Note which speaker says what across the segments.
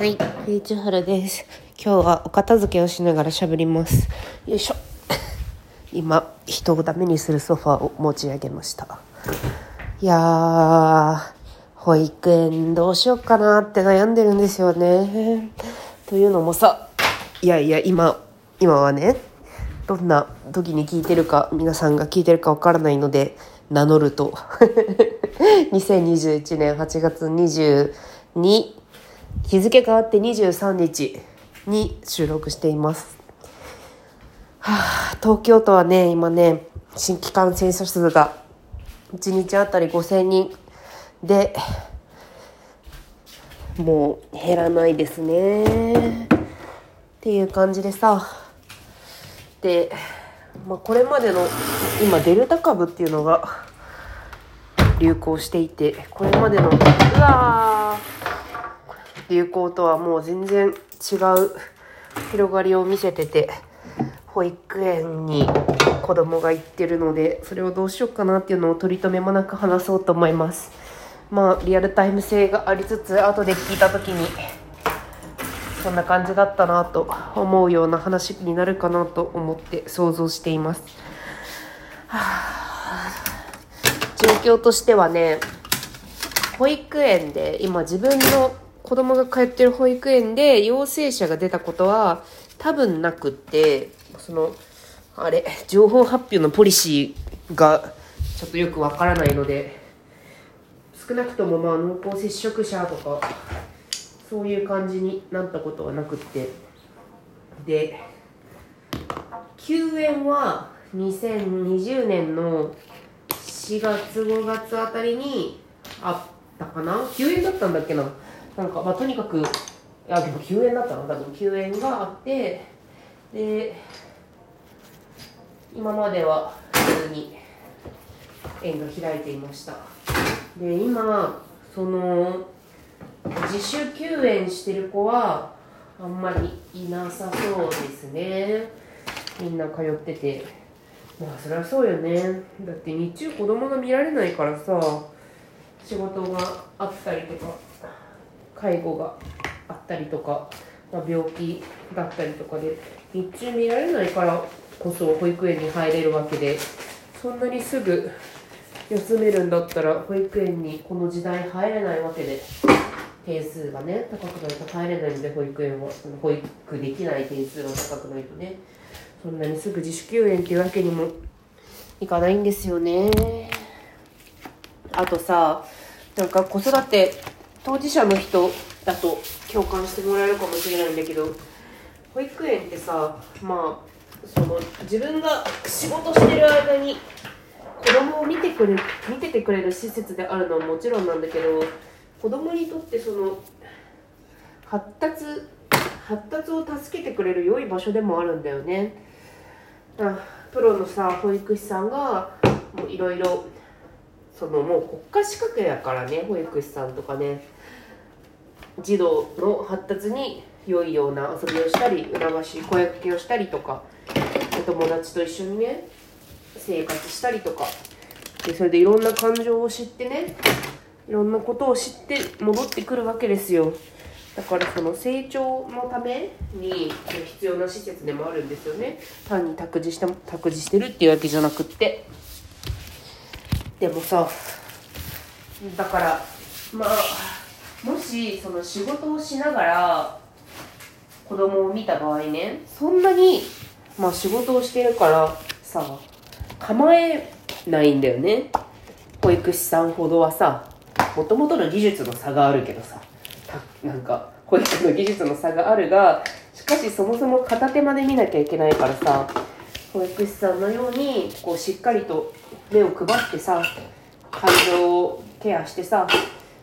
Speaker 1: はい、ピーチハルです。今日はお片付けをしながら喋ります。よいしょ。今、人をダメにするソファーを持ち上げました。いやー、保育園どうしようかなって悩んでるんですよね。というのもさ、いやいや、今、今はね、どんな時に聞いてるか、皆さんが聞いてるかわからないので、名乗ると。2021年8月22日付変わって23日に収録しています。はあ、東京都はね、今ね、新規感染者数が1日あたり5000人で、もう減らないですね。っていう感じでさ、で、まあ、これまでの今デルタ株っていうのが流行していて、これまでの、うわー流行とはもう全然違う 広がりを見せてて保育園に子供が行ってるのでそれをどうしようかなっていうのを取り留めもなく話そうと思います。まあリアルタイム性がありつつ後で聞いた時にそんな感じだったなと思うような話になるかなと思って想像しています、はあ、状況としてはね保育園で今自分の子供が通ってる保育園で陽性者が出たことは多分なくってそのあれ情報発表のポリシーがちょっとよくわからないので少なくともまあ濃厚接触者とかそういう感じになったことはなくって。で休園は2020年の4月5月あたりにあったかな？休園だったんだっけな？なんかまあとにかくいやでも休園だったの？多分休園があってで今までは普通に園が開いていました。で今その自主休園してる子はあんまりいなさそうですね。みんな通ってて。まあそりゃそうよね。だって日中子供が見られないからさ仕事があったりとか。介護があったりとか、まあ、病気だったりとかで日中見られないからこそ保育園に入れるわけでそんなにすぐ休めるんだったら保育園にこの時代入れないわけで点数がね高くないと入れないので保育園は保育できない点数が高くないとねそんなにすぐ自主休園っていうわけにもいかないんですよね。あとさなんか子育て当事者の人だと共感してもらえるかもしれないんだけど保育園ってさまあその自分が仕事してる間に子供を見てくれ見ててくれる施設であるのはもちろんなんだけど子供にとってその発達発達を助けてくれる良い場所でもあるんだよね。プロのさ保育士さんがいろいろそのもう国家資格やからね保育士さんとかね児童の発達に良いような遊びをしたり促し声かけをしたりとかお友達と一緒にね生活したりとかでそれでいろんな感情を知ってねいろんなことを知って戻ってくるわけですよ。だからその成長のために必要な施設でもあるんですよね。単に託児して託児してるっていうわけじゃなくって。でもさだからまあもしその仕事をしながら子供を見た場合ねそんなにまあ仕事をしてるからさ構えないんだよね。保育士さんほどはさもともとの技術の差があるけどさなんか保育の技術の差があるがしかしそもそも片手まで見なきゃいけないからさ保育士さんのようにこうしっかりと目を配ってさ感情をケアしてさ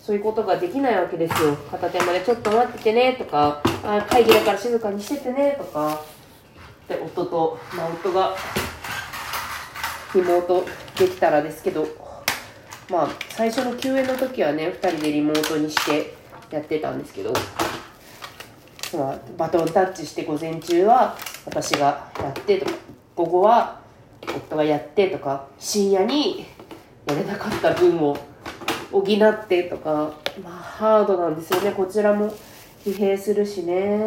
Speaker 1: そういうことができないわけですよ。片手までちょっと待っててねとかあ会議だから静かにしててねとか。で夫と、まあ、夫がリモートできたらですけどまあ最初の休園の時はね2人でリモートにしてやってたんですけど、まあ、バトンタッチして午前中は私がやってとか。午後は夫がやってとか深夜にやれなかった分を補ってとか、まあ、ハードなんですよね。こちらも疲弊するしね。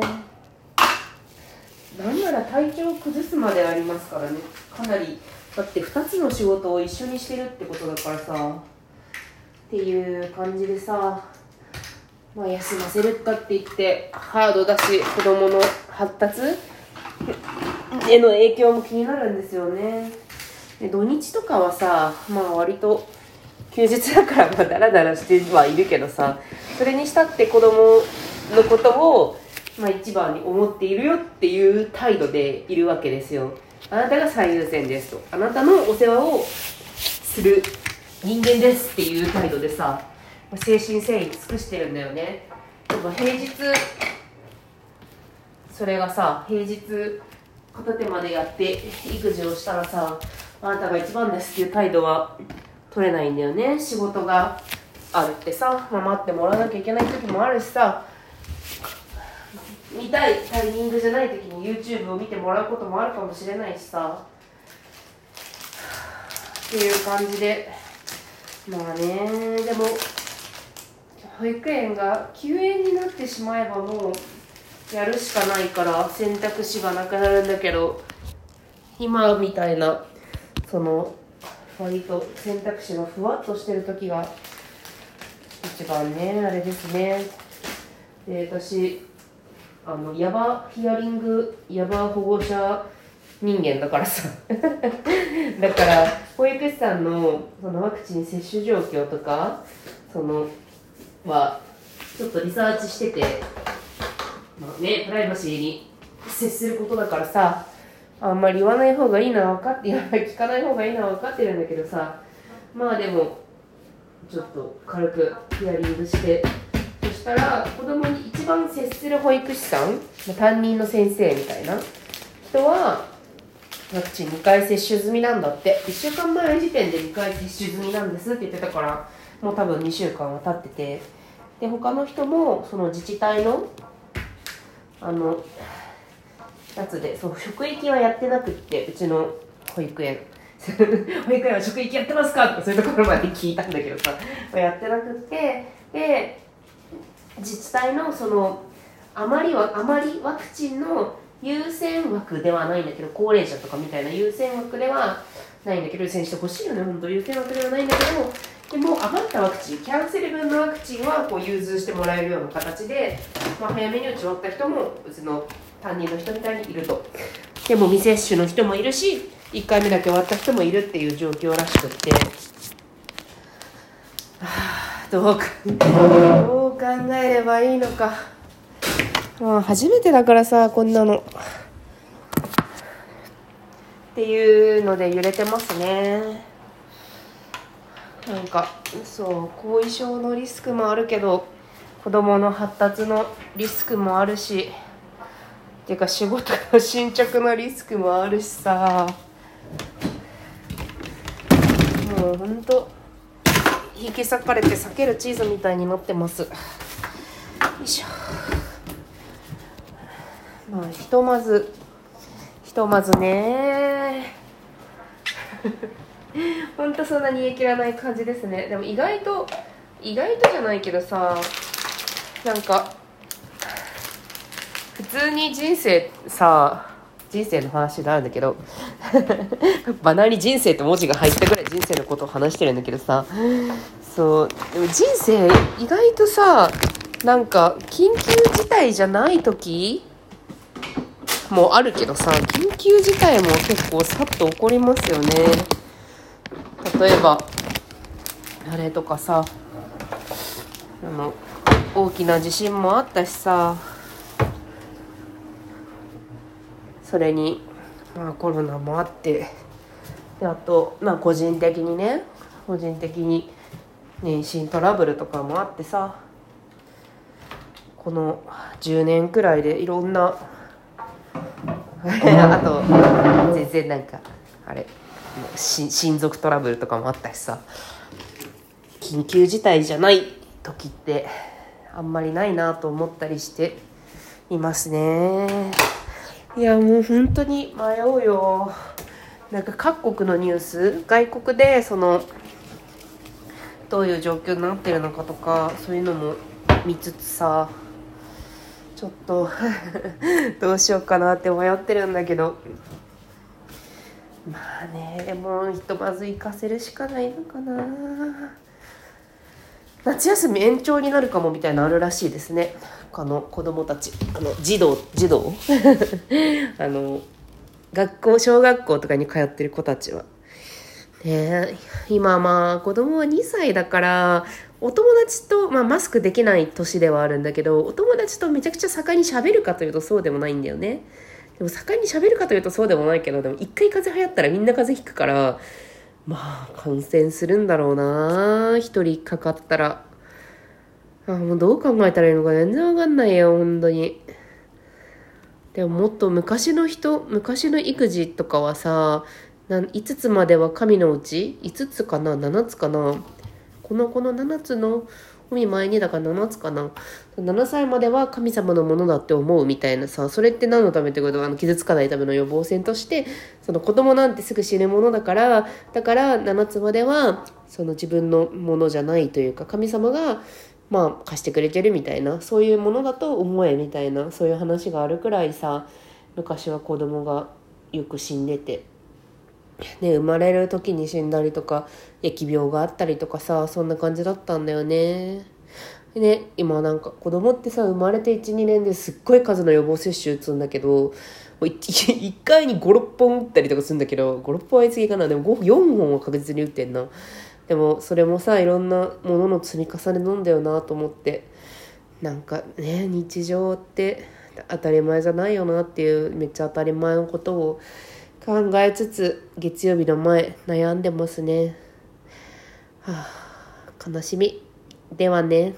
Speaker 1: なんなら体調を崩すまでありますからね。かなりだって2つの仕事を一緒にしてるってことだからさ。っていう感じでさまあ休ませるったって言ってハードだし子供の発達への影響も気になるんですよね。で土日とかはさまあ割と休日だからまあダラダラしてはいるけどさそれにしたって子供のことを、まあ、一番に思っているよっていう態度でいるわけですよ。あなたが最優先ですと。あなたのお世話をする人間ですっていう態度でさ精神誠意尽くしてるんだよね。でも平日それがさ平日片手までやって育児をしたらさあなたが一番ですっていう態度は取れないんだよね。仕事があるってさ、まあ、待ってもらわなきゃいけない時もあるしさ見たいタイミングじゃない時に YouTube を見てもらうこともあるかもしれないしさ。っていう感じで。まあねでも保育園が休園になってしまえばもうやるしかないから選択肢がなくなるんだけど今みたいなその割と選択肢がふわっとしてる時が一番ねあれですね。で私あのヤバヒアリングヤバ保護者人間だからさ。だから保育士さんのそのワクチン接種状況とかそのはちょっとリサーチしてて、ね、プライバシーに接することだからさあんまり言わない方がいいのは分かって 聞かない方がいいのは分かってるんだけどさまあでもちょっと軽くヒアリングしてそしたら子供に一番接する保育士さん担任の先生みたいな人はワクチン2回接種済みなんだって。1週間前の時点で2回接種済みなんですって言ってたからもう多分2週間は経ってて。で他の人もその自治体のあのやつでそう職域はやってなくってうちの保育園。保育園は職域やってますか？とかそういうところまで聞いたんだけどさ。やってなくってで自治体のそのあまりはあまりワクチンの優先枠ではないんだけど高齢者とかみたいな優先枠ではないんだけど優先してほしいよね。本当優先枠ではないんだけどでも余ったワクチンキャンセル分のワクチンはこう融通してもらえるような形で、まあ、早めに打ち終わった人もうちの担任の人みたいにいると。でも未接種の人もいるし1回目だけ終わった人もいるっていう状況らしくって。はあどうかどう考えればいいのか。まあ初めてだからさこんなの。っていうので揺れてますね。なんかそう後遺症のリスクもあるけど子供の発達のリスクもあるしっていうか仕事の進捗のリスクもあるしさ。もうほんと引き裂かれて裂けるチーズみたいになってます。よいしょ。まあひとまずひとまずね。ほんとそんなに言い切らない感じですね。でも意外と意外とじゃないけどさなんか普通に人生さ人生の話になるんだけど バナに人生って文字が入ったぐらい人生のことを話してるんだけどさそうでも人生意外とさなんか緊急事態じゃない時もあるけどさ緊急事態も結構さっと起こりますよね。例えばあれとかさあの大きな地震もあったしさそれに、まあ、コロナもあってであと、まあ、個人的にね個人的に妊娠トラブルとかもあってさこの10年くらいでいろんな あと全然なんかあれ。親族トラブルとかもあったしさ。緊急事態じゃない時ってあんまりないなと思ったりしていますね。いやもう本当に迷うよ。なんか各国のニュース外国でそのどういう状況になってるのかとかそういうのも見つつさちょっと どうしようかなって迷ってるんだけど。まあねでもひとまず行かせるしかないのかな。夏休み延長になるかもみたいなのあるらしいですね。あの子供たち。あの児童児童？あの学校小学校とかに通ってる子たちは。ね今まあ子供は2歳だからお友達と、まあ、マスクできない年ではあるんだけどお友達とめちゃくちゃ盛んに喋るかというとそうでもないんだよね。でも盛んに喋るかというとそうでもないけどでも一回風邪流行ったらみんな風邪ひくからまあ感染するんだろうな一人かかったら。あもうどう考えたらいいのか全然わかんないよ本当に。でももっと昔の人昔の育児とかはさ5つまでは神のうち5つかな7つかな。このこの7つの海前にだから7つかな7歳までは神様のものだって思うみたいなさそれって何のためってこと？はあの傷つかないための予防線としてその子供なんてすぐ死ぬものだからだから7つまではその自分のものじゃないというか神様がまあ貸してくれてるみたいなそういうものだと思えみたいなそういう話があるくらいさ昔は子供がよく死んでて。ね、生まれる時に死んだりとか疫病があったりとかさそんな感じだったんだよね。ね今なんか子供ってさ生まれて12年ですっごい数の予防接種打つんだけど 1, 回に56本打ったりとかするんだけど56本はい過ぎかなでも4本は確実に打ってんな。でもそれもさいろんなものの積み重ねなんだよなと思ってなんかね日常って当たり前じゃないよなっていうめっちゃ当たり前のことを考えつつ月曜日の前悩んでますね。はあ悲しみ。ではね。